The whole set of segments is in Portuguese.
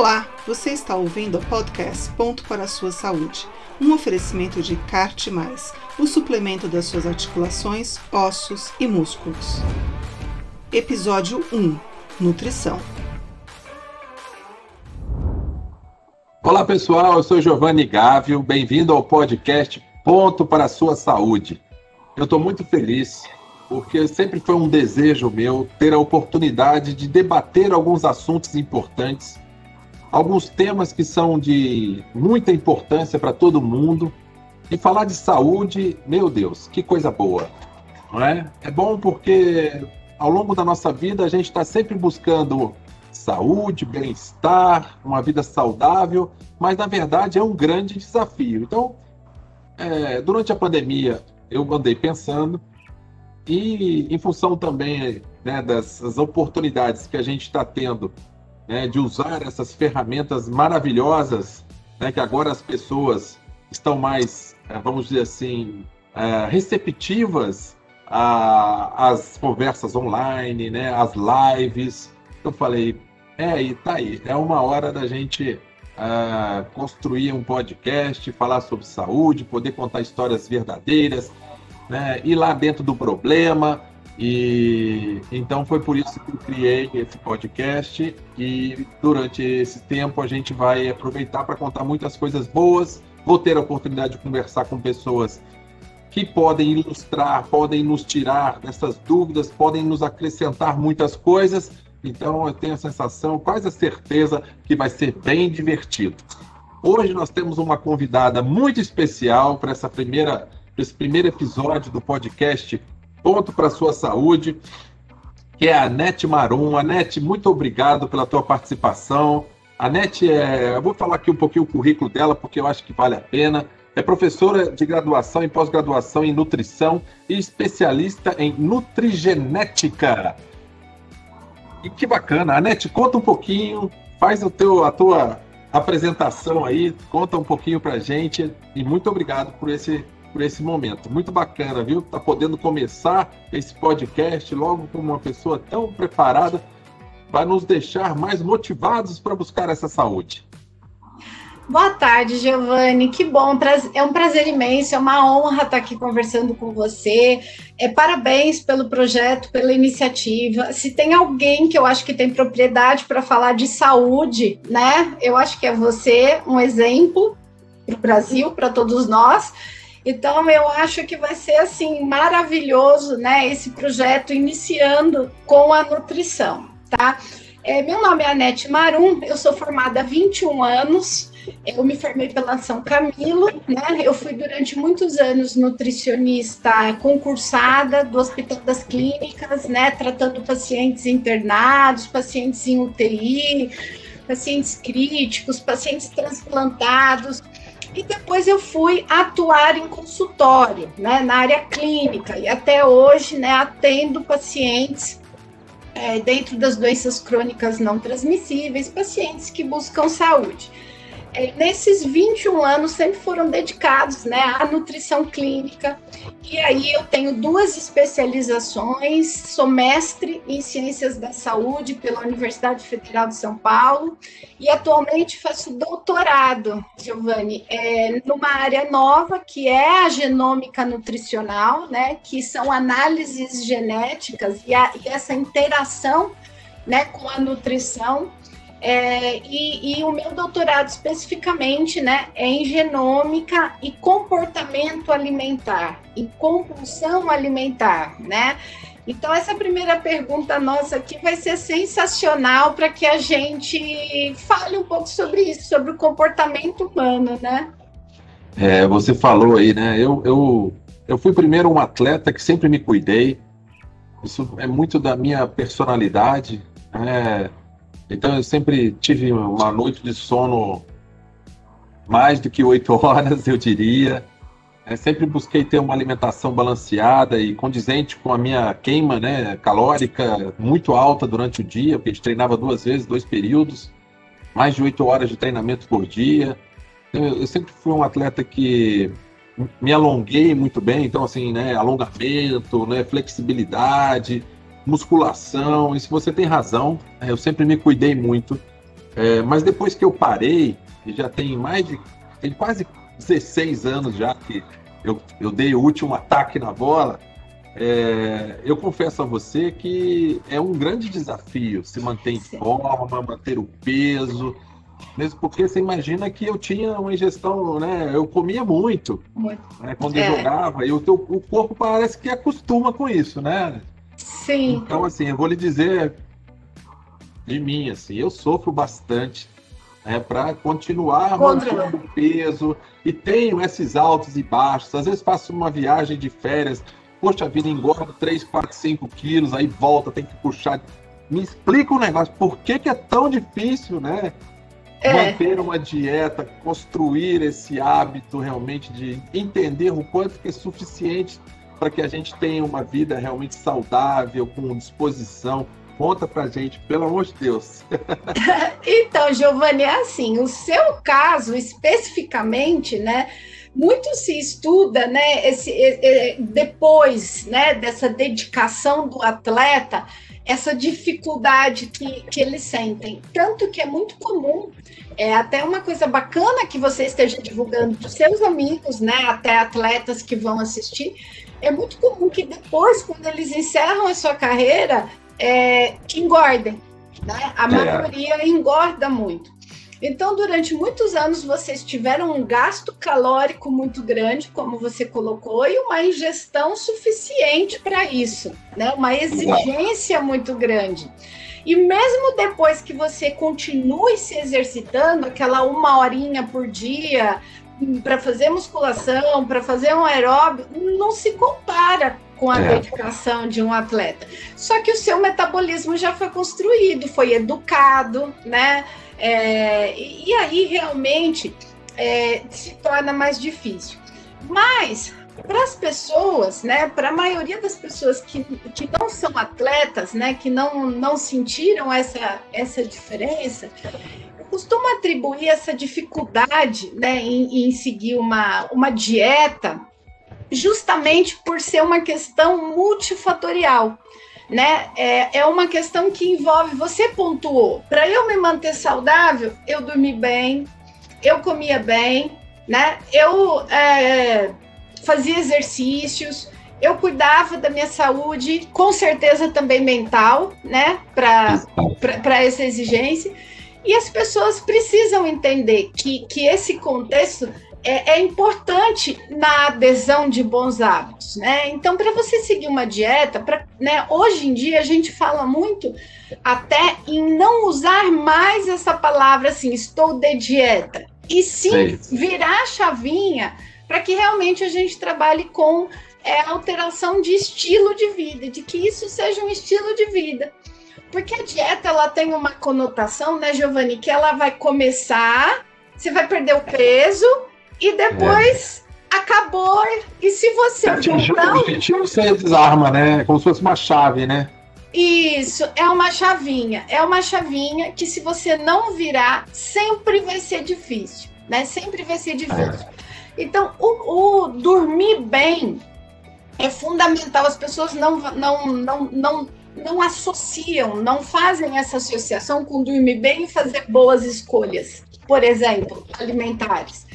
Olá, você está ouvindo o podcast Ponto para a Sua Saúde, um oferecimento de CART+, o suplemento das suas articulações, ossos e músculos. Episódio 1 Nutrição Olá pessoal, eu sou Giovanni Gávio, bem-vindo ao podcast Ponto para a Sua Saúde. Eu estou muito feliz porque sempre foi um desejo meu ter a oportunidade de debater alguns assuntos importantes alguns temas que são de muita importância para todo mundo. E falar de saúde, meu Deus, que coisa boa. Não é? é bom porque ao longo da nossa vida a gente está sempre buscando saúde, bem-estar, uma vida saudável, mas na verdade é um grande desafio. Então, é, durante a pandemia, eu andei pensando e em função também né, das oportunidades que a gente está tendo né, de usar essas ferramentas maravilhosas, né, que agora as pessoas estão mais, eh, vamos dizer assim, é, receptivas às conversas online, né, às lives. Eu falei, é, e tá aí, é uma hora da gente uh, construir um podcast, falar sobre saúde, poder contar histórias verdadeiras, né, ir lá dentro do problema, e então foi por isso que eu criei esse podcast e durante esse tempo a gente vai aproveitar para contar muitas coisas boas. Vou ter a oportunidade de conversar com pessoas que podem ilustrar, podem nos tirar dessas dúvidas, podem nos acrescentar muitas coisas. Então eu tenho a sensação, quase a certeza que vai ser bem divertido. Hoje nós temos uma convidada muito especial para essa primeira esse primeiro episódio do podcast ponto para a sua saúde, que é a Anete Marum. Anete, muito obrigado pela tua participação. A Anete, é, eu vou falar aqui um pouquinho o currículo dela, porque eu acho que vale a pena. É professora de graduação e pós-graduação em nutrição e especialista em nutrigenética. E que bacana. Anete, conta um pouquinho, faz o teu, a tua apresentação aí, conta um pouquinho pra gente e muito obrigado por esse por esse momento. Muito bacana, viu? Tá podendo começar esse podcast logo com uma pessoa tão preparada para nos deixar mais motivados para buscar essa saúde. Boa tarde, Giovanni. Que bom, é um prazer imenso, é uma honra estar aqui conversando com você. É, parabéns pelo projeto, pela iniciativa. Se tem alguém que eu acho que tem propriedade para falar de saúde, né? Eu acho que é você, um exemplo para o Brasil, para todos nós. Então eu acho que vai ser assim maravilhoso, né, esse projeto iniciando com a nutrição, tá? É, meu nome é Anete Marum, eu sou formada há 21 anos, eu me formei pela São Camilo, né? Eu fui durante muitos anos nutricionista concursada do Hospital das Clínicas, né? Tratando pacientes internados, pacientes em UTI, pacientes críticos, pacientes transplantados. E depois eu fui atuar em consultório, né, na área clínica, e até hoje, né, atendo pacientes é, dentro das doenças crônicas não transmissíveis, pacientes que buscam saúde nesses 21 anos sempre foram dedicados né, à nutrição clínica. E aí eu tenho duas especializações, sou mestre em ciências da saúde pela Universidade Federal de São Paulo e atualmente faço doutorado, Giovanni, é, numa área nova que é a genômica nutricional, né, que são análises genéticas e, a, e essa interação né, com a nutrição é, e, e, o meu doutorado especificamente né, é em genômica e comportamento alimentar, e compulsão alimentar, né? Então, essa primeira pergunta nossa aqui vai ser sensacional para que a gente fale um pouco sobre isso, sobre o comportamento humano, né? É, você falou aí, né? Eu, eu, eu fui primeiro um atleta que sempre me cuidei, isso é muito da minha personalidade, né? Então eu sempre tive uma noite de sono mais do que oito horas, eu diria. É, sempre busquei ter uma alimentação balanceada e condizente com a minha queima né, calórica muito alta durante o dia, porque a gente treinava duas vezes, dois períodos, mais de oito horas de treinamento por dia. Eu, eu sempre fui um atleta que me alonguei muito bem, então assim, né, alongamento, né, flexibilidade, musculação, e se você tem razão, é, eu sempre me cuidei muito. É, mas depois que eu parei, e já tem mais de. tem quase 16 anos já que eu, eu dei o último ataque na bola, é, eu confesso a você que é um grande desafio se manter em forma, manter o peso. Mesmo porque você imagina que eu tinha uma ingestão, né? Eu comia muito. muito. Né, quando é. eu jogava, e o, teu, o corpo parece que acostuma com isso, né? Sim. Então, assim, eu vou lhe dizer de mim, assim, eu sofro bastante né, para continuar mantendo o peso e tenho esses altos e baixos. Às vezes faço uma viagem de férias, poxa vida, engordo 3, 4, 5 quilos, aí volta, tem que puxar. Me explica um negócio, por que, que é tão difícil, né? É. Manter uma dieta, construir esse hábito realmente de entender o quanto que é suficiente para que a gente tenha uma vida realmente saudável, com disposição. Conta pra gente, pelo amor de Deus. então, Giovanni, é assim, o seu caso especificamente, né? muito se estuda, né, esse, depois, né, dessa dedicação do atleta, essa dificuldade que, que eles sentem. Tanto que é muito comum, é até uma coisa bacana que você esteja divulgando para os seus amigos, né, até atletas que vão assistir, é muito comum que depois, quando eles encerram a sua carreira, é, que engordem. Né? A é. maioria engorda muito. Então, durante muitos anos, vocês tiveram um gasto calórico muito grande, como você colocou, e uma ingestão suficiente para isso, né? Uma exigência muito grande. E mesmo depois que você continue se exercitando, aquela uma horinha por dia, para fazer musculação, para fazer um aeróbio, não se compara com a é. dedicação de um atleta. Só que o seu metabolismo já foi construído, foi educado, né? É, e aí realmente é, se torna mais difícil. Mas para as pessoas, né, para a maioria das pessoas que, que não são atletas, né, que não, não sentiram essa, essa diferença, costumo atribuir essa dificuldade né, em, em seguir uma, uma dieta justamente por ser uma questão multifatorial né? É, é uma questão que envolve, você pontuou, para eu me manter saudável, eu dormi bem, eu comia bem, né? Eu é, fazia exercícios, eu cuidava da minha saúde, com certeza também mental, né? Para essa exigência. E as pessoas precisam entender que, que esse contexto é, é, importante na adesão de bons hábitos, né? Então, para você seguir uma dieta, pra, né, hoje em dia a gente fala muito até em não usar mais essa palavra assim, estou de dieta, e sim virar a chavinha para que realmente a gente trabalhe com é, alteração de estilo de vida, de que isso seja um estilo de vida. Porque a dieta ela tem uma conotação, né, Giovanni, que ela vai começar, você vai perder o peso, e depois é. acabou. E se você Atingiu não... o objetivo, você desarma, né? Como se fosse uma chave, né? Isso, é uma chavinha. É uma chavinha que se você não virar, sempre vai ser difícil, né? Sempre vai ser difícil. É. Então, o, o, dormir bem é fundamental. As pessoas não, não, não, não, não associam, não fazem essa associação com dormir bem e fazer boas escolhas, por exemplo, alimentares.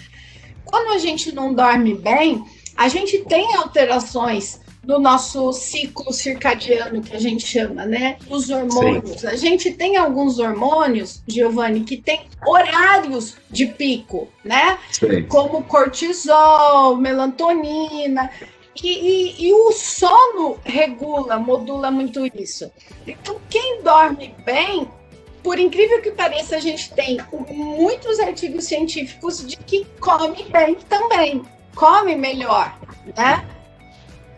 Quando a gente não dorme bem, a gente tem alterações no nosso ciclo circadiano, que a gente chama, né? Os hormônios. Sim. A gente tem alguns hormônios, Giovanni, que tem horários de pico, né? Sim. Como cortisol, melatonina. E, e, e, o sono regula, modula muito isso. Então, quem dorme bem por incrível que pareça, a gente tem muitos artigos científicos de que come bem também, come melhor, né?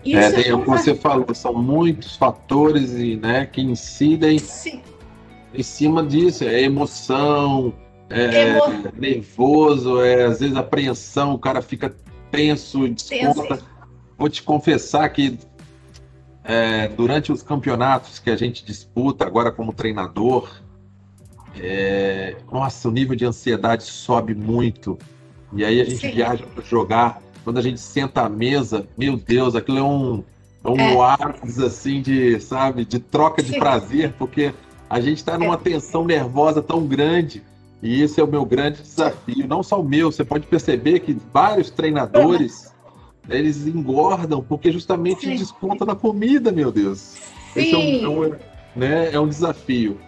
É, Isso é, tem, como você falou, são muitos fatores e, né, que incidem Sim. em cima disso. É emoção, é Emo... nervoso, é às vezes apreensão, o cara fica tenso, desconta. Vou te confessar que é, durante os campeonatos que a gente disputa agora como treinador, é, nossa, o nível de ansiedade sobe muito. E aí a gente Sim. viaja para jogar. Quando a gente senta à mesa, meu Deus, aquilo é um, é um é. oásis assim de, sabe, de troca Sim. de prazer, porque A gente está numa é. tensão nervosa tão grande. E esse é o meu grande desafio. Não só o meu, você pode perceber que vários treinadores eles engordam porque justamente Sim. desconta na comida, meu Deus. Sim. Esse é um, é um, né, é um desafio.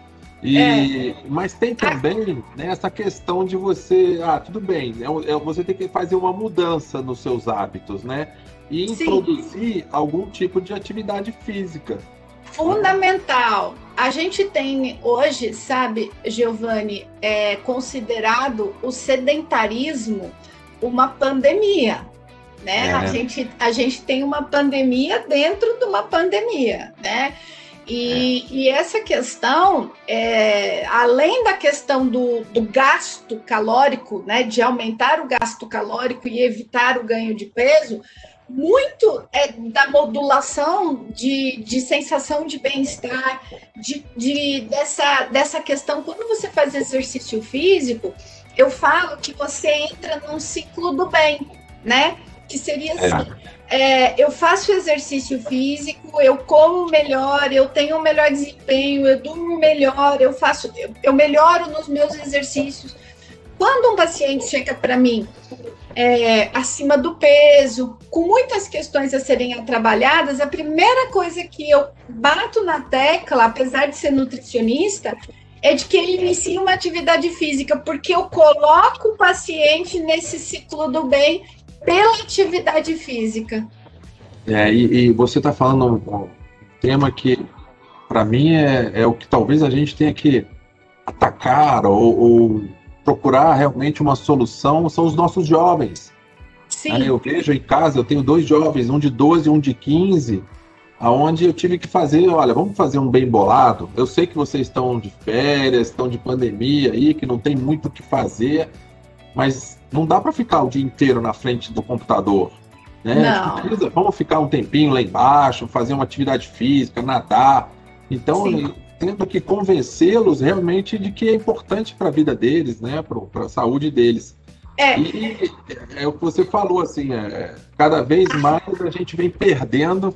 E, é. Mas tem também né, essa questão de você. Ah, tudo bem, é, é, você tem que fazer uma mudança nos seus hábitos, né? E introduzir Sim. algum tipo de atividade física. Fundamental. A gente tem hoje, sabe, Giovanni, é considerado o sedentarismo uma pandemia. Né? É. A, gente, a gente tem uma pandemia dentro de uma pandemia, né? E, é. e essa questão, é, além da questão do, do, gasto calórico, né, de aumentar o gasto calórico e evitar o ganho de peso, muito é da modulação de, de sensação de bem-estar, de, de, dessa, dessa questão. Quando você faz exercício físico, eu falo que você entra num ciclo do bem, né? Que seria é. assim. É, eu faço exercício físico, eu como melhor, eu tenho um melhor desempenho, eu durmo melhor, eu faço, eu, eu melhoro nos meus exercícios. Quando um paciente chega para mim é, acima do peso, com muitas questões a serem trabalhadas, a primeira coisa que eu bato na tecla, apesar de ser nutricionista, é de que ele inicie uma atividade física, porque eu coloco o paciente nesse ciclo do bem pela atividade física. É, e, e você está falando um, tema que, para mim, é, é, o que talvez a gente tenha que atacar ou, ou procurar realmente uma solução são os nossos jovens. Sim. Aí eu vejo em casa, eu tenho dois jovens, um de 12 e um de 15, aonde eu tive que fazer, olha, vamos fazer um bem bolado. Eu sei que vocês estão de férias, estão de pandemia aí, que não tem muito o que fazer, mas não dá para ficar o dia inteiro na frente do computador. Né? Precisa, vamos ficar um tempinho lá embaixo, fazer uma atividade física, nadar. Então, tendo que convencê-los realmente de que é importante para a vida deles, né, para a saúde deles. É. E é o que você falou, assim, é, cada vez mais a gente vem perdendo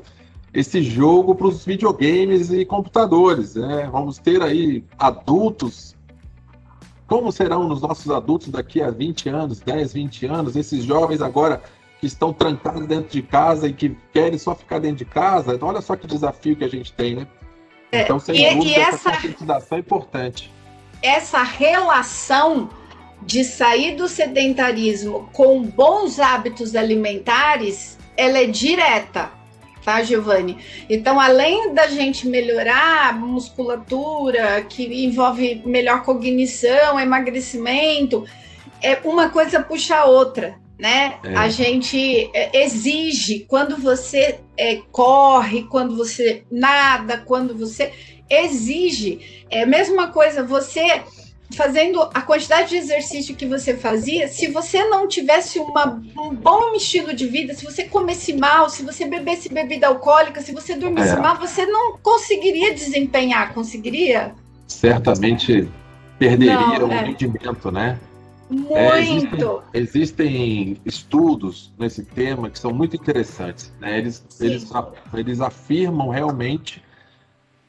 esse jogo para os videogames e computadores. Né? Vamos ter aí adultos. Como serão os nossos adultos daqui a 20 anos, 10, 20 anos? Esses jovens agora que estão trancados dentro de casa e que querem só ficar dentro de casa. Então, olha só que desafio que a gente tem, né? É, então, sem e, dúvida, e essa, conscientização é importante. Essa relação de sair do sedentarismo com bons hábitos alimentares, ela é direta, tá, Giovanni? Então, além da gente melhorar a musculatura, que envolve melhor cognição, emagrecimento, é uma coisa puxa a outra né? É. A gente é, exige quando você é, corre, quando você nada, quando você exige. É a mesma coisa, você fazendo a quantidade de exercício que você fazia, se você não tivesse uma, um bom estilo de vida, se você comesse mal, se você bebesse bebida alcoólica, se você dormisse é. mal, você não conseguiria desempenhar, conseguiria? Certamente perderia não, o é. rendimento, né? Muito! É, existem, existem, estudos nesse tema que são muito interessantes. Né? Eles, eles, eles afirmam realmente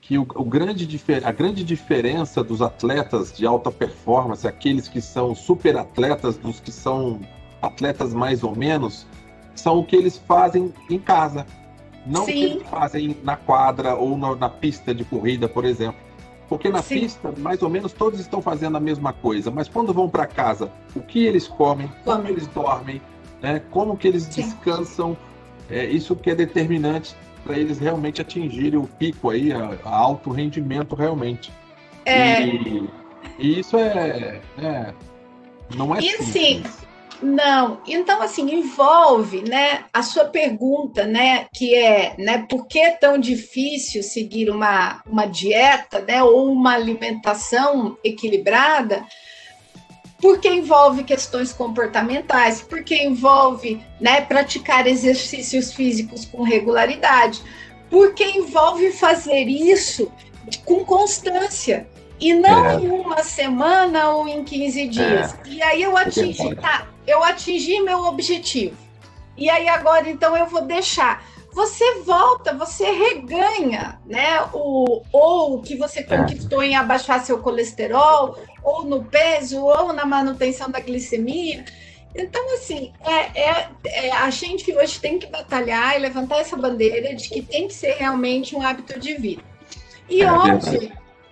que o, o, grande, a grande diferença dos atletas de alta performance, aqueles que são super atletas, dos que são atletas mais ou menos, são o que eles fazem em casa. Não Sim. o que eles fazem na quadra ou na, na pista de corrida, por exemplo. Porque na Sim. pista, mais ou menos, todos estão fazendo a mesma coisa. Mas quando vão para casa, o que eles comem, como Come. eles dormem, né? como que eles Sim. descansam, é isso que é determinante para eles realmente atingirem o pico aí, a, a alto rendimento realmente. É... E, e isso é, é, não é e simples. Sim não, então assim envolve, né, a sua pergunta, né, que é, né, por que é tão difícil seguir uma, uma dieta, né, ou uma alimentação equilibrada? Porque envolve questões comportamentais, porque envolve, né, praticar exercícios físicos com regularidade, porque envolve fazer isso com constância e não é. em uma semana ou em 15 dias. É. E aí eu atingi, tá, eu atingi meu objetivo. E aí agora então eu vou deixar. Você volta, você reganha, né? O, ou o que você é. conquistou em abaixar seu colesterol, ou no peso, ou na manutenção da glicemia. Então, assim, é, é, é, a gente hoje tem que batalhar e levantar essa bandeira de que tem que ser realmente um hábito de vida. E é hoje,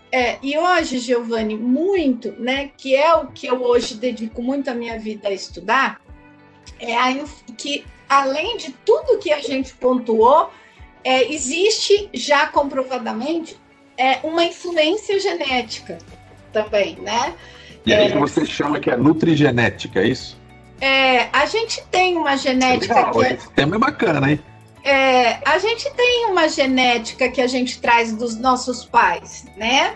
é, e hoje, Giovanni, muito, né, que é o que eu hoje dedico muito a minha vida a estudar, é a, que além de tudo que a gente pontuou, é, existe já comprovadamente é, uma influência genética também, né? E aí é, você chama que é nutrigenética, é isso? É, a gente tem uma genética. Legal, que é, esse tema é bacana, hein? É, a gente tem uma genética que a gente traz dos nossos pais, né?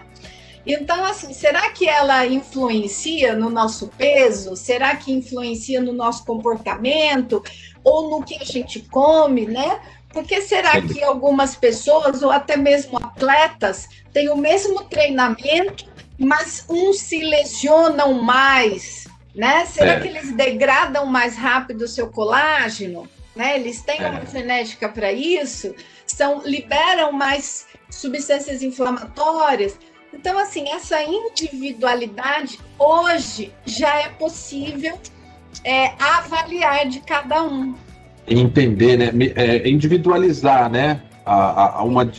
Então, assim, será que ela influencia no nosso peso? Será que influencia no nosso comportamento? Ou no que a gente come, né? Porque será que algumas pessoas, ou até mesmo atletas, têm o mesmo treinamento, mas uns se lesionam mais, né? Será é. que eles degradam mais rápido o seu colágeno? Né? Eles têm é. uma genética para isso, são, liberam mais substâncias inflamatórias. Então, assim, essa individualidade hoje já é possível é, avaliar de cada um. Entender, né? É, individualizar, né? A, a, uma,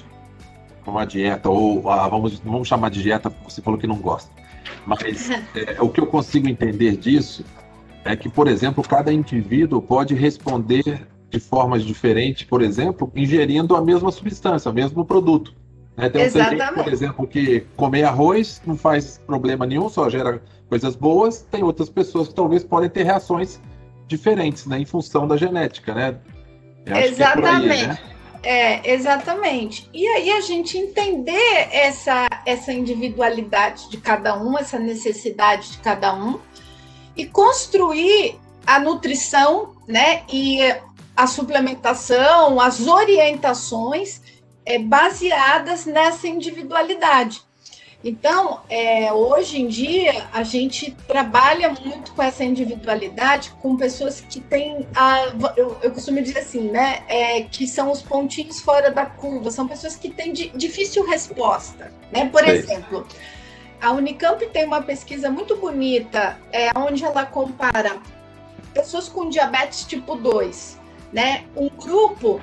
uma dieta, ou a, vamos, vamos chamar de dieta, você falou que não gosta. Mas é, o que eu consigo entender disso é que, por exemplo, cada indivíduo pode responder de formas diferentes, por exemplo, ingerindo a mesma substância, o mesmo produto. Né? Tem gente, por exemplo, que comer arroz não faz problema nenhum, só gera coisas boas. Tem outras pessoas que talvez podem ter reações diferentes, né, em função da genética, né? Exatamente. É, né? é, exatamente. E aí a gente entender essa, essa individualidade de cada um, essa necessidade de cada um, e construir a nutrição, né? E a suplementação, as orientações é, baseadas nessa individualidade. Então, é, hoje em dia, a gente trabalha muito com essa individualidade, com pessoas que têm, a, eu, eu costumo dizer assim, né, é, que são os pontinhos fora da curva, são pessoas que têm di, difícil resposta. Né? Por exemplo, a Unicamp tem uma pesquisa muito bonita, é, onde ela compara pessoas com diabetes tipo 2, né? Um grupo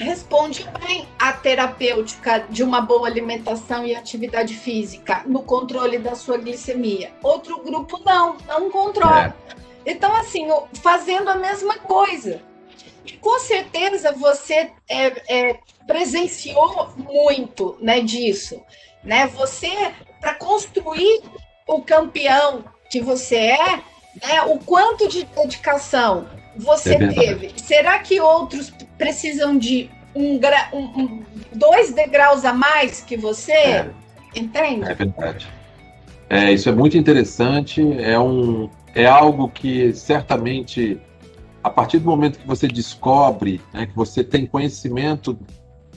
responde bem à terapêutica de uma boa alimentação e atividade física no controle da sua glicemia. Outro grupo não, não controla. É. Então, assim, fazendo a mesma coisa. E com certeza você é, é, presenciou muito né, disso. Né? Você, para construir o campeão que você é, né, o quanto de dedicação você é teve. Será que outros precisam de um, um, um, dois degraus a mais que você? É. Entende? É verdade. É, isso é muito interessante. É, um, é algo que certamente, a partir do momento que você descobre, né, que você tem conhecimento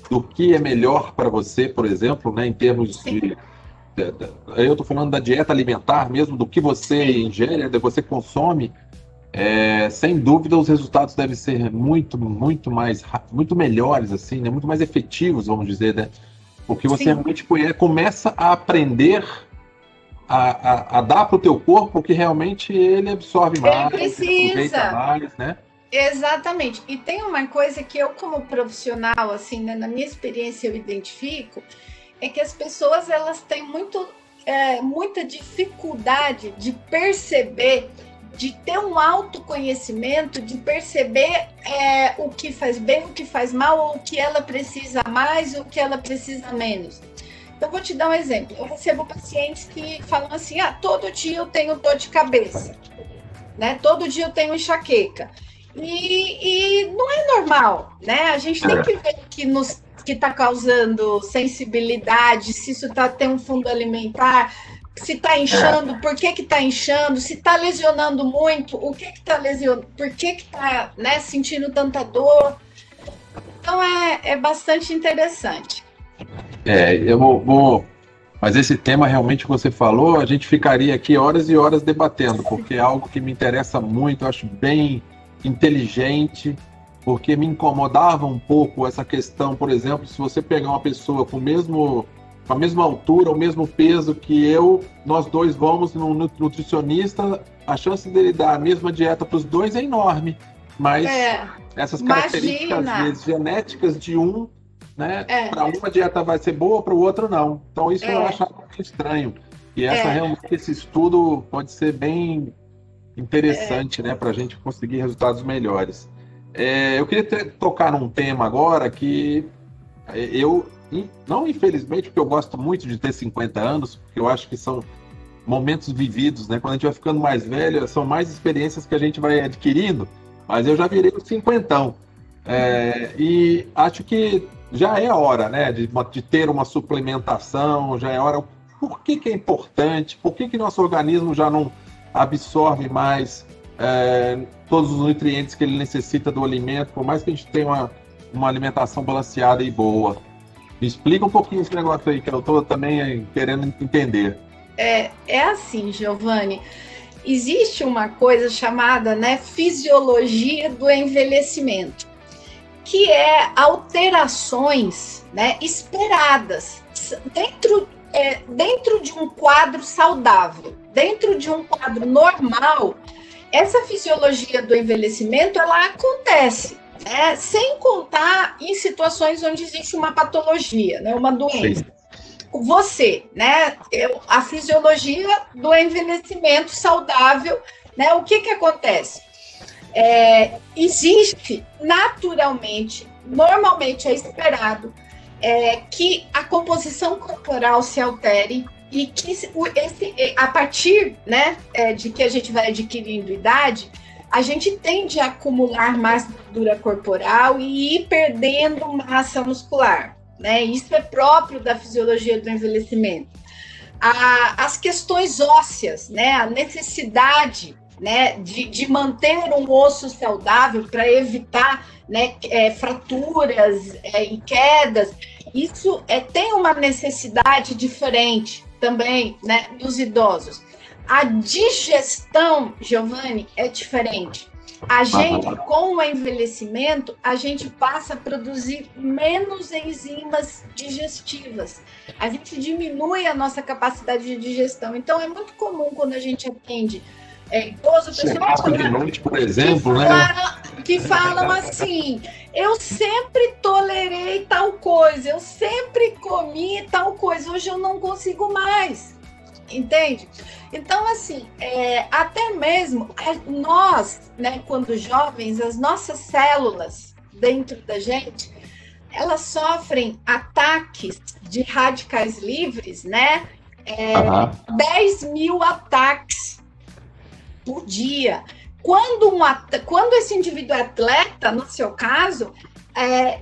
do que é melhor para você, por exemplo, né, em termos Sim. de eu estou falando da dieta alimentar mesmo, do que você ingere, do que você consome, é, sem dúvida os resultados devem ser muito, muito mais, muito melhores, assim, né? Muito mais efetivos, vamos dizer, né? Porque você Sim. realmente começa a aprender a, a, a dar para o teu corpo o que realmente ele absorve ele mais, precisa. mais, né? Exatamente. E tem uma coisa que eu, como profissional, assim, né, na minha experiência eu identifico, é que as pessoas elas têm muito, é, muita dificuldade de perceber de ter um autoconhecimento, de perceber é, o que faz bem, o que faz mal, ou o que ela precisa mais, o que ela precisa menos. Então, vou te dar um exemplo. Eu recebo pacientes que falam assim: ah, todo dia eu tenho dor de cabeça, né? Todo dia eu tenho enxaqueca. E, e não é normal, né? A gente tem que ver que nos que está causando sensibilidade, se isso tá, tem um fundo alimentar, se está inchando, por que está inchando, se está lesionando muito, o que está lesionando, por que está né, sentindo tanta dor. Então é, é bastante interessante. É, eu vou, vou, Mas esse tema realmente que você falou, a gente ficaria aqui horas e horas debatendo, porque é algo que me interessa muito, eu acho bem inteligente porque me incomodava um pouco essa questão, por exemplo, se você pegar uma pessoa com o mesmo a mesma altura, o mesmo peso que eu, nós dois vamos no nutricionista, a chance dele dar a mesma dieta para os dois é enorme. Mas é, essas características, imagina. vezes, genéticas de um, né? É. Para uma dieta vai ser boa, para o outro não. Então isso é. eu achava estranho. E essa é. realmente esse estudo pode ser bem interessante, é. né, para a gente conseguir resultados melhores. É, eu queria ter, tocar num tema agora que eu, não infelizmente, porque eu gosto muito de ter 50 anos, porque eu acho que são momentos vividos, né? Quando a gente vai ficando mais velho, são mais experiências que a gente vai adquirindo, mas eu já virei o cinquentão. É, e acho que já é hora, né, de, de ter uma suplementação, já é hora por que, que é importante? Por que, que nosso organismo já não absorve mais é, todos os nutrientes que ele necessita do alimento, por mais que a gente tenha uma, uma alimentação balanceada e boa? Me explica um pouquinho esse negócio aí, que eu estou também querendo entender. É, é assim, Giovanni. Existe uma coisa chamada né, fisiologia do envelhecimento, que é alterações né, esperadas dentro é, dentro de um quadro saudável, dentro de um quadro normal, essa fisiologia do envelhecimento ela acontece, né? sem contar em situações onde existe uma patologia, né? uma doença. Sim. Você, né? Eu, a fisiologia do envelhecimento saudável, né? O que que acontece? É, existe naturalmente, normalmente é esperado é, que a composição corporal se altere e que esse, a partir né, é, de que a gente vai adquirindo idade, a gente tende a acumular mais gordura corporal e ir perdendo massa muscular. Né? Isso é próprio da fisiologia do envelhecimento. A, as questões ósseas, né? a necessidade né, de, de manter um osso saudável para evitar né, é, fraturas é, e quedas, isso é, tem uma necessidade diferente também né, dos idosos. A digestão, Giovanni, é diferente. A gente, com o envelhecimento, a gente passa a produzir menos enzimas digestivas. A gente diminui a nossa capacidade de digestão. Então, é muito comum quando a gente atende é, idoso, pessoas de noite, por exemplo, que né? Falam, que falam assim: eu sempre tolerei tal coisa, eu sempre comi tal coisa, hoje eu não consigo mais. Entende? Então, assim, é, até mesmo nós, né, quando jovens, as nossas células dentro da gente, elas sofrem ataques de radicais livres, né? É, uhum. 10 mil ataques por dia. Quando, um, quando esse indivíduo é atleta, no seu caso, é,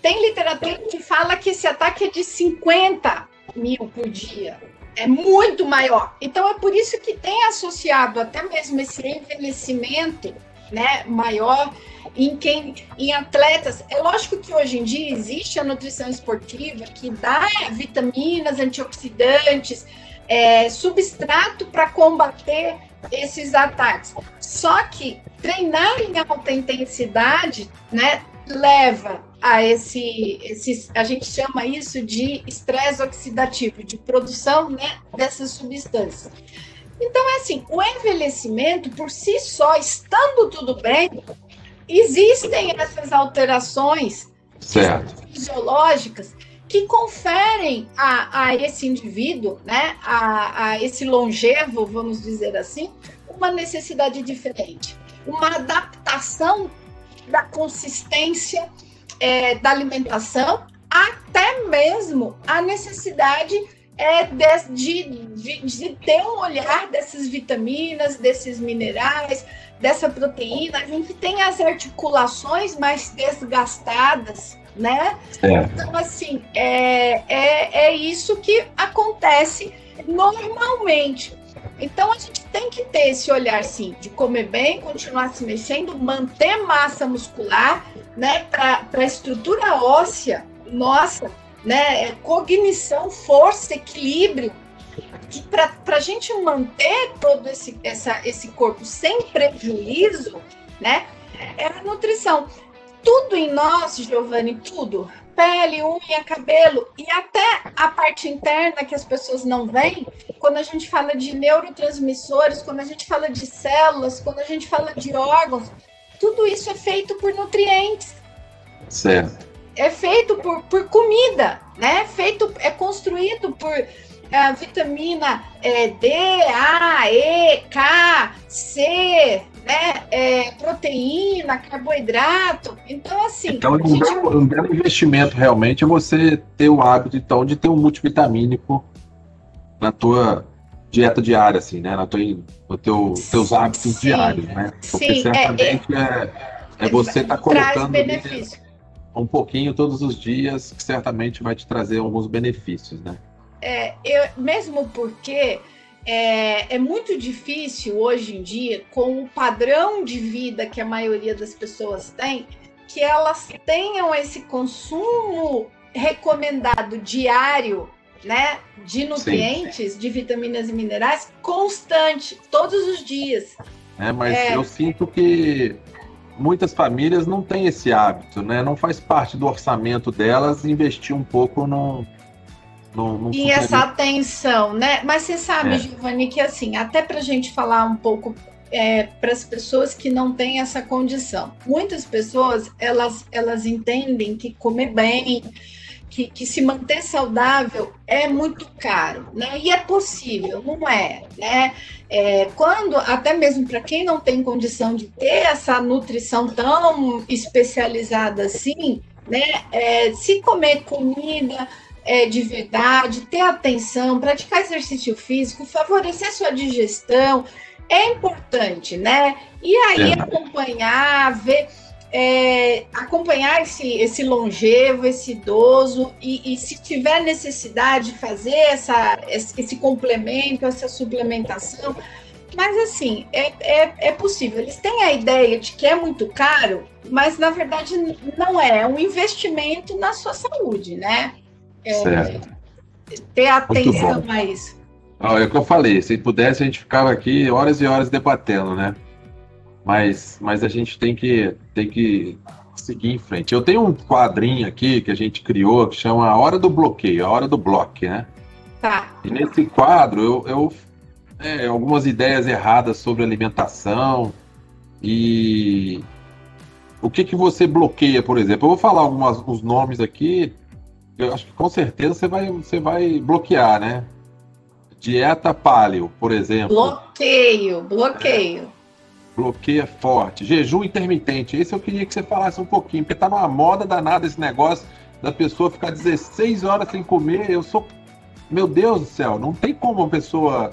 tem literatura que fala que esse ataque é de 50 mil por dia. É muito maior. Então, é por isso que tem associado até mesmo esse envelhecimento né, maior em quem em atletas. É lógico que hoje em dia existe a nutrição esportiva que dá vitaminas, antioxidantes, é, substrato para combater esses ataques. Só que treinar em alta intensidade, né, leva a esse, esse, a gente chama isso de estresse oxidativo, de produção, né, dessas substâncias. Então, é assim, o envelhecimento por si só, estando tudo bem, existem essas alterações certo. fisiológicas que conferem a, a esse indivíduo, né, a, a esse longevo, vamos dizer assim, uma necessidade diferente, uma adaptação da consistência é, da alimentação, até mesmo a necessidade é de, de, de, ter um olhar dessas vitaminas, desses minerais, dessa proteína. A gente tem as articulações mais desgastadas, né? É. Então, assim, é, é, é isso que acontece normalmente. Então, a gente tem que ter esse olhar, sim, de comer bem, continuar se mexendo, manter massa muscular, né? Para a estrutura óssea, nossa, né? É cognição, força, equilíbrio. Para a gente manter todo esse, essa, esse corpo sem prejuízo, né? é a nutrição. Tudo em nós, Giovanni, tudo. Pele, unha, cabelo e até a parte interna que as pessoas não veem, quando a gente fala de neurotransmissores, quando a gente fala de células, quando a gente fala de órgãos, tudo isso é feito por nutrientes. Certo. É feito por, por comida, né? Feito, é construído por a vitamina é, D, A, E, K, C, né? É, proteína, carboidrato. Então, assim. Então, um, gente... um belo investimento realmente é você ter o hábito, então, de ter um multivitamínico na tua dieta diária, assim, né? Na tua, no teu, teus hábitos Sim. diários, né? Porque Sim, certamente é, é, é você estar tá colocando um pouquinho todos os dias, que certamente vai te trazer alguns benefícios, né? é, eu, mesmo porque é, é, muito difícil hoje em dia, com o padrão de vida que a maioria das pessoas tem, que elas tenham esse consumo recomendado diário, né, de nutrientes, Sim. de vitaminas e minerais constante, todos os dias. É, mas é... eu sinto que muitas famílias não têm esse hábito, né? Não faz parte do orçamento delas investir um pouco no, não, não e essa atenção, né? Mas você sabe, é. Giovanni, que assim, até para a gente falar um pouco é, para as pessoas que não têm essa condição. Muitas pessoas elas, elas entendem que comer bem, que, que se manter saudável é muito caro, né? E é possível, não é, né? É, quando, até mesmo para quem não tem condição de ter essa nutrição tão especializada assim, né? É, se comer comida é, de verdade, ter atenção, praticar exercício físico, favorecer sua digestão, é importante, né? E aí é. acompanhar, ver, é, acompanhar esse, esse longevo, esse idoso, e, e, se tiver necessidade, fazer essa, esse complemento, essa suplementação. Mas assim, é, é, é possível. Eles têm a ideia de que é muito caro, mas na verdade não é. É um investimento na sua saúde, né? É, ter atenção a isso. é o que eu falei, se pudesse a gente ficava aqui horas e horas debatendo, né? Mas, mas a gente tem que, tem que seguir em frente. Eu tenho um quadrinho aqui que a gente criou que chama A Hora do Bloqueio, A Hora do Bloque, né? Tá. E nesse quadro eu, eu é, algumas ideias erradas sobre alimentação e o que que você bloqueia, por exemplo. Eu vou falar alguns nomes aqui eu acho que com certeza você vai, você vai bloquear, né? Dieta paleo, por exemplo. Bloqueio, bloqueio. É, bloqueia forte. Jejum intermitente. Esse eu queria que você falasse um pouquinho, porque tá numa moda danada esse negócio da pessoa ficar 16 horas sem comer. Eu sou. Meu Deus do céu, não tem como uma pessoa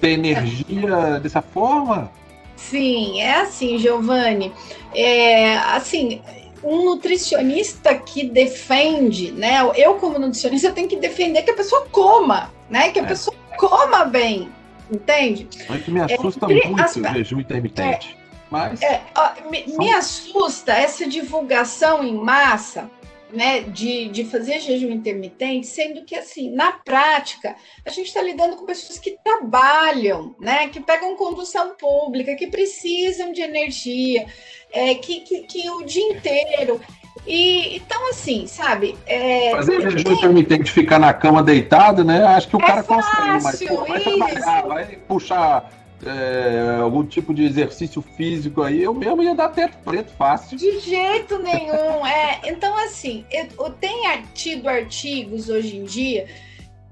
ter energia dessa forma? Sim, é assim, Giovanni. É, assim, um nutricionista que defende, né? Eu, como nutricionista, tenho que defender que a pessoa coma, né? Que a é. pessoa coma bem, entende? É que me assusta é, muito as, o jejum intermitente. É, mas... É, ó, me, me assusta essa divulgação em massa né, de, de fazer jejum intermitente, sendo que, assim, na prática, a gente está lidando com pessoas que trabalham, né, que pegam condução pública, que precisam de energia, é, que, que, que o dia inteiro. E, então, assim, sabe? É, Fazer jejum intermitente, ficar na cama deitado, né? Acho que o é cara consegue, mas pô, vai trabalhar, vai puxar é, algum tipo de exercício físico aí, eu mesmo ia dar teto preto fácil. De jeito nenhum. é, então, assim, eu, tenho tido artigos hoje em dia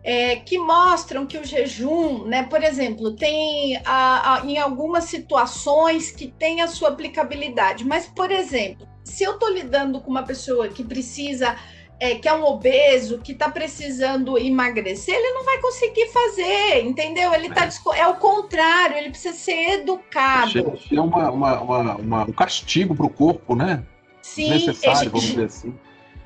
é, que mostram que o jejum, né, por exemplo, tem a, a, em algumas situações que tem a sua aplicabilidade, mas, por exemplo, se eu estou lidando com uma pessoa que precisa é, que é um obeso, que está precisando emagrecer, ele não vai conseguir fazer, entendeu? Ele tá é. é o contrário, ele precisa ser educado. É uma, uma, uma, uma um castigo para o corpo, né? Sim, necessário, vamos dizer assim.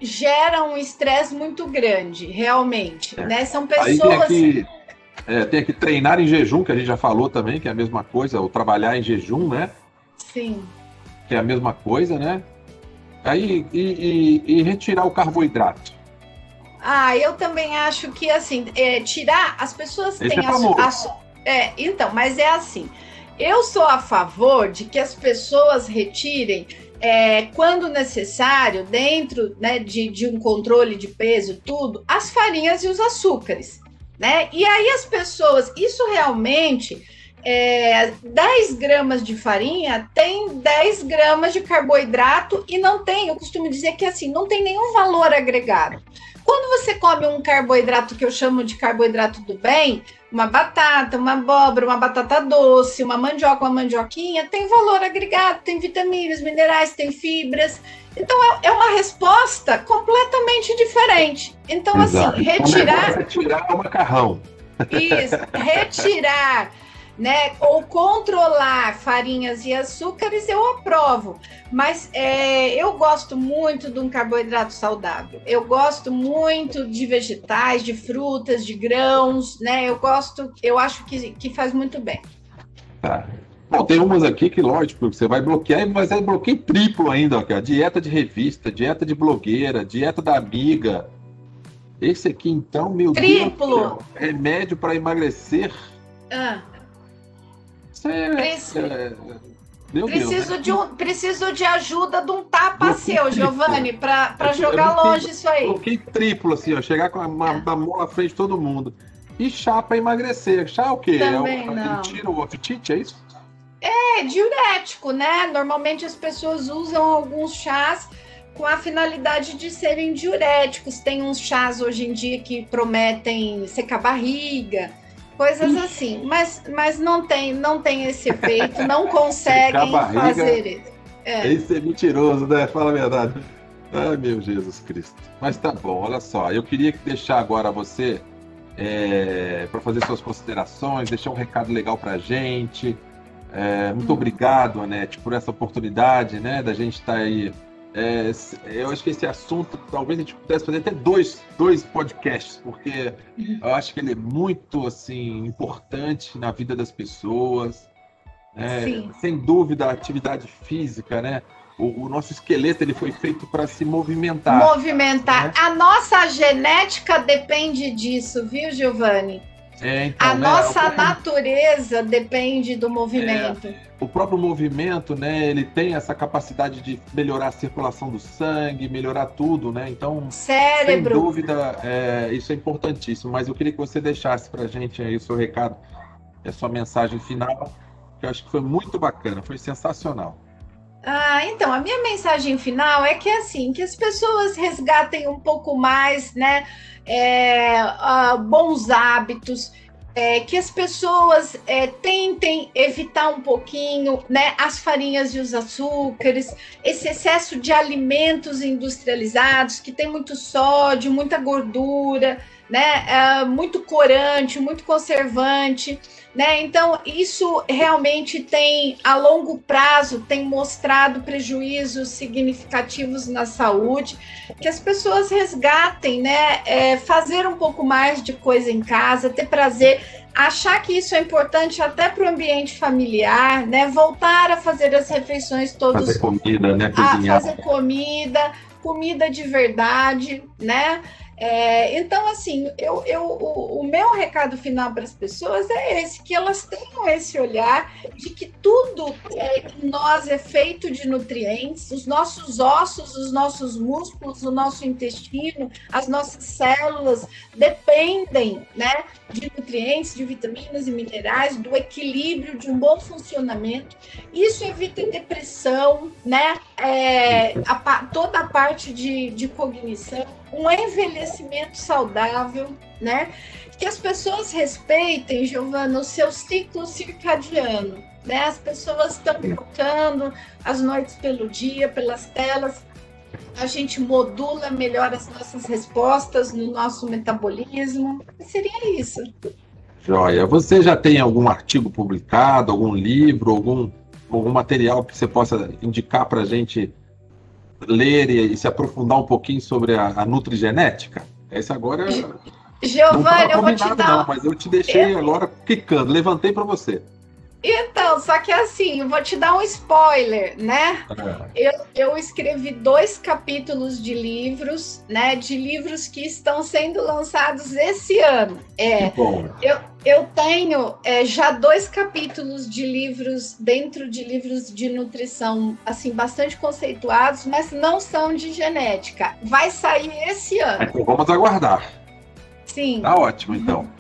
Gera um estresse muito grande, realmente. É. Né? São pessoas. Aí tem, que, é, tem que treinar em jejum, que a gente já falou também, que é a mesma coisa, ou trabalhar em jejum, né? Sim. Que é a mesma coisa, né? Aí, e, e, e, retirar o carboidrato. Ah, eu também acho que assim, é, tirar as pessoas Esse têm é a, a, é, então, mas é assim. eu sou a favor de que as pessoas retirem é, quando necessário, dentro né, de, de, um controle de peso, tudo, as farinhas e os açúcares. Né? E aí as pessoas, isso realmente, é, 10 gramas de farinha tem 10 gramas de carboidrato e não tem, eu costumo dizer que assim, não tem nenhum valor agregado. Quando você come um carboidrato que eu chamo de carboidrato do bem, uma batata, uma abóbora, uma batata doce, uma mandioca, uma mandioquinha, tem valor agregado, tem vitaminas, minerais, tem fibras. Então é, é uma resposta completamente diferente. Então, assim, Exato. assim, retirar. Retirar o macarrão. Isso, retirar né, ou controlar farinhas e açúcares, eu aprovo. Mas é, eu gosto muito de um carboidrato saudável. Eu gosto muito de vegetais, de frutas, de grãos, né? Eu gosto, eu acho que, que faz muito bem. Tá. Não, tem umas aqui que, lógico, você vai bloquear, mas é bloqueio triplo ainda, ó, a dieta de revista, dieta de blogueira, dieta da amiga. Esse aqui, então, meu triplo. Deus, remédio para emagrecer. Ah. Preciso, é, preciso, Deus, né? de um, preciso de ajuda de um tapa seu, Giovanni, para jogar longe isso aí. Coloquei triplo, assim, ó, chegar com uma, uma mão na frente de todo mundo. E chá para emagrecer. Chá é o quê? Também é o, não. tira o apetite, é isso? É, diurético, né? Normalmente as pessoas usam alguns chás com a finalidade de serem diuréticos. Tem uns chás hoje em dia que prometem secar barriga coisas assim. Mas, mas não tem, não tem esse efeito, não conseguem fazer isso. É. Esse é mentiroso, né? Fala a verdade. Ai, meu Jesus Cristo. Mas tá bom, olha só. Eu queria deixar agora você é, para fazer suas considerações, deixar um recado legal para a gente. É, muito hum. obrigado, Anete, por essa oportunidade, né, da gente estar tá aí é, eu acho que esse assunto, talvez a gente pudesse fazer até dois, dois podcasts, porque uhum. eu acho que ele é muito assim importante na vida das pessoas. Né? Sem dúvida, a atividade física, né? O, o nosso esqueleto ele foi feito para se movimentar. Movimentar. Né? A nossa genética depende disso, viu, Giovanni? É, então, a né, nossa natureza depende do movimento. É, o próprio movimento, né, ele tem essa capacidade de melhorar a circulação do sangue, melhorar tudo, né? Então, Cérebro. sem dúvida, é, isso é importantíssimo. Mas eu queria que você deixasse para a gente aí o seu recado, a sua mensagem final, que eu acho que foi muito bacana, foi sensacional. Ah, então, a minha mensagem final é que assim, que as pessoas resgatem um pouco mais, né, é, uh, bons hábitos, é, que as pessoas é, tentem evitar um pouquinho, né, as farinhas e os açúcares, esse excesso de alimentos industrializados que tem muito sódio, muita gordura, né, é, muito corante, muito conservante. Né? Então, isso realmente tem, a longo prazo, tem mostrado prejuízos significativos na saúde, que as pessoas resgatem, né? É, fazer um pouco mais de coisa em casa, ter prazer, achar que isso é importante até para o ambiente familiar, né? Voltar a fazer as refeições todos. Fazer comida, né? Cozinhar. fazer comida, comida de verdade, né? É, então, assim, eu, eu, o, o meu recado final para as pessoas é esse: que elas tenham esse olhar de que tudo é, em nós é feito de nutrientes, os nossos ossos, os nossos músculos, o nosso intestino, as nossas células dependem né, de nutrientes, de vitaminas e minerais, do equilíbrio, de um bom funcionamento. Isso evita depressão, né? É, a, toda a parte de, de cognição um envelhecimento saudável, né? Que as pessoas respeitem, Giovana, o seu ciclo circadiano. Né? As pessoas estão trocando as noites pelo dia, pelas telas. A gente modula melhor as nossas respostas no nosso metabolismo. Seria isso. Joia. Você já tem algum artigo publicado, algum livro, algum, algum material que você possa indicar para a gente ler e, e, se aprofundar um pouquinho sobre a, a nutrigenética? Essa agora. Giovanni, eu vou te dar. Não, mas eu te deixei eu... agora quicando, levantei para você. Então, só que assim, eu vou te dar um spoiler, né? É. Eu, eu escrevi dois capítulos de livros, né? De livros que estão sendo lançados esse ano. É, eu, eu tenho é, já dois capítulos de livros dentro de livros de nutrição, assim, bastante conceituados, mas não são de genética. Vai sair esse ano. Então vamos aguardar. Sim. Tá ótimo, então.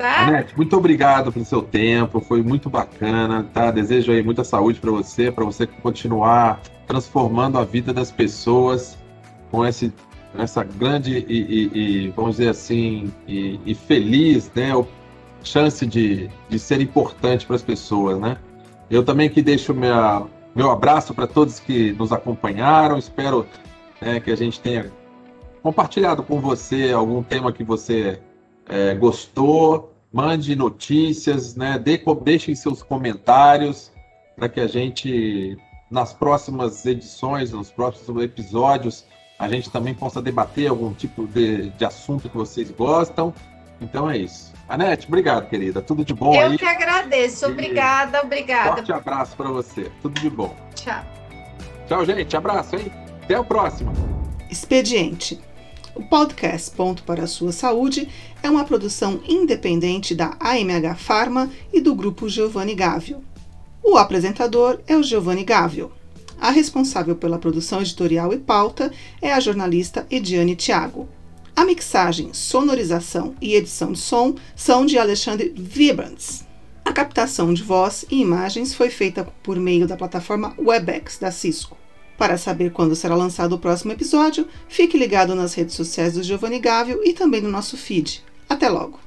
Tá? Anete, muito obrigado pelo seu tempo, foi muito bacana, tá? Desejo aí muita saúde para você, para você continuar transformando a vida das pessoas com esse, essa grande e, e, e vamos dizer assim, e, e, feliz, né? Chance de, de ser importante para as pessoas, né? Eu também que deixo meu abraço para todos que nos acompanharam. Espero né, que a gente tenha compartilhado com você algum tema que você é, gostou, mande notícias, né? De, deixem seus comentários para que a gente, nas próximas edições, nos próximos episódios, a gente também possa debater algum tipo de, de assunto que vocês gostam. Então é isso. Anete, obrigado, querida. Tudo de bom Eu aí. Eu que agradeço. Obrigada, obrigada. Forte abraço para você. Tudo de bom. Tchau. Tchau, gente. Abraço, hein? Até o próximo. Expediente o podcast Ponto para a Sua Saúde é uma produção independente da AMH Pharma e do grupo Giovanni Gávio. O apresentador é o Giovanni Gávio. A responsável pela produção editorial e pauta é a jornalista Ediane Thiago. A mixagem, sonorização e edição de som são de Alexandre Vibrants. A captação de voz e imagens foi feita por meio da plataforma Webex da Cisco. Para saber quando será lançado o próximo episódio, fique ligado nas redes sociais do Giovanni Gávio e também no nosso feed. Até logo!